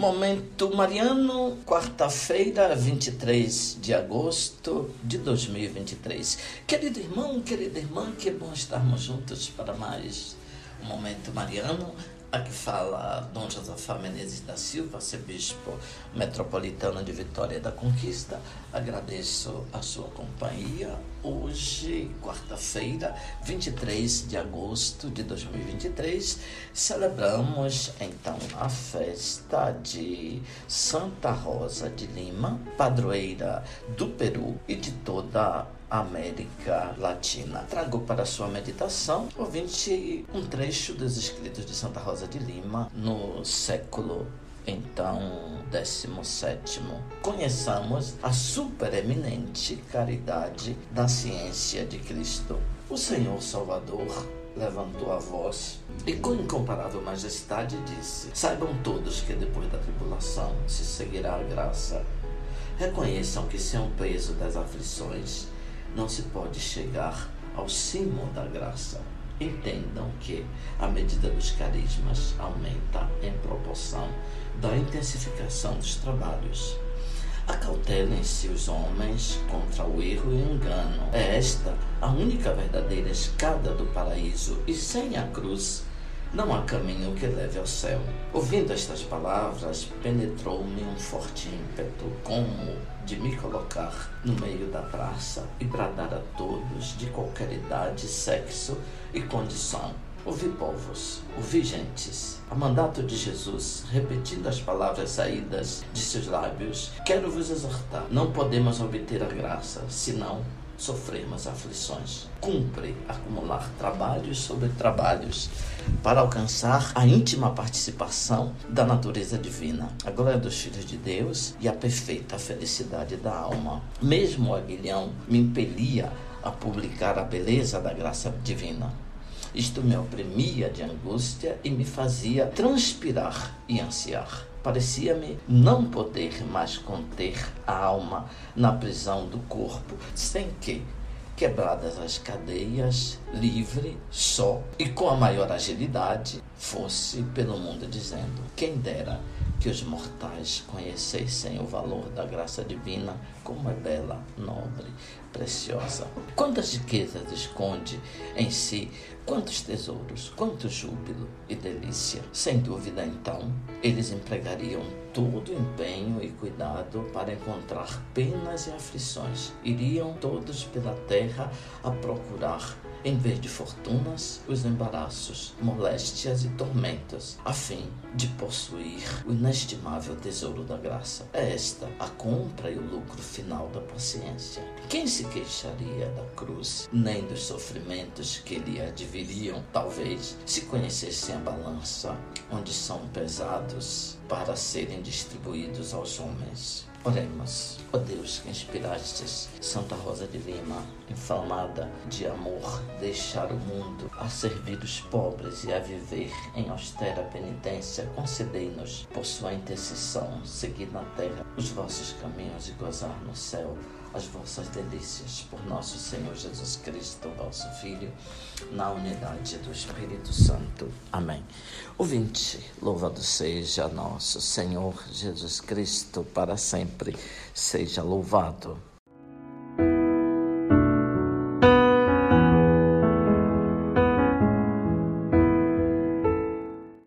Momento Mariano, quarta-feira, 23 de agosto de 2023. Querido irmão, querida irmã, que bom estarmos juntos para mais um Momento Mariano. Aqui fala Dom Josafá Menezes da Silva, arcebispo metropolitano de Vitória da Conquista. Agradeço a sua companhia. Hoje, quarta-feira, 23 de agosto de 2023, celebramos então a festa de Santa Rosa de Lima, padroeira do Peru e de toda América Latina. Trago para sua meditação, ouvinte, um trecho dos escritos de Santa Rosa de Lima no século então 17. Conheçamos a supereminente caridade da ciência de Cristo. O Senhor Salvador levantou a voz e com incomparável majestade disse: Saibam todos que depois da tribulação se seguirá a graça. Reconheçam que sem o peso das aflições não se pode chegar ao cimo da graça. Entendam que a medida dos carismas aumenta em proporção da intensificação dos trabalhos. Acautelem-se os homens contra o erro e o engano. É esta a única verdadeira escada do paraíso, e sem a cruz não há caminho que leve ao céu. Ouvindo estas palavras, penetrou-me um forte ímpeto, como de me colocar no meio da praça e bradar a todos, de qualquer idade, sexo e condição. Ouvi povos, ouvi gentes. A mandato de Jesus, repetindo as palavras saídas de seus lábios, quero vos exortar: não podemos obter a graça, senão sofrermos aflições. Cumpre acumular trabalhos sobre trabalhos para alcançar a íntima participação da natureza divina, a glória dos filhos de Deus e a perfeita felicidade da alma. Mesmo o aguilhão me impelia a publicar a beleza da graça divina. Isto me oprimia de angústia e me fazia transpirar e ansiar. Parecia-me não poder mais conter a alma na prisão do corpo, sem que, quebradas as cadeias, livre, só e com a maior agilidade, fosse pelo mundo dizendo: quem dera que os mortais conhecessem o valor da graça divina, como é bela, nobre, preciosa. Quantas riquezas esconde em si, quantos tesouros, quanto júbilo e delícia. Sem dúvida, então, eles empregariam todo empenho e cuidado para encontrar penas e aflições. Iriam todos pela terra a procurar em vez de fortunas, os embaraços, moléstias e tormentos, a fim de possuir o inestimável tesouro da graça. É esta a compra e o lucro final da paciência. Quem se queixaria da cruz, nem dos sofrimentos que lhe adviriam, talvez, se conhecessem a balança onde são pesados para serem distribuídos aos homens? Oremos. Ó oh Deus que inspirastes Santa Rosa de Lima, inflamada de amor, deixar o mundo a servir os pobres e a viver em austera penitência, concedei-nos, por sua intercessão, seguir na terra os vossos caminhos e gozar no céu as vossas delícias por nosso Senhor Jesus Cristo, vosso Filho, na unidade do Espírito Santo. Amém. Ouvinte, louvado seja nosso Senhor Jesus Cristo, para sempre seja louvado.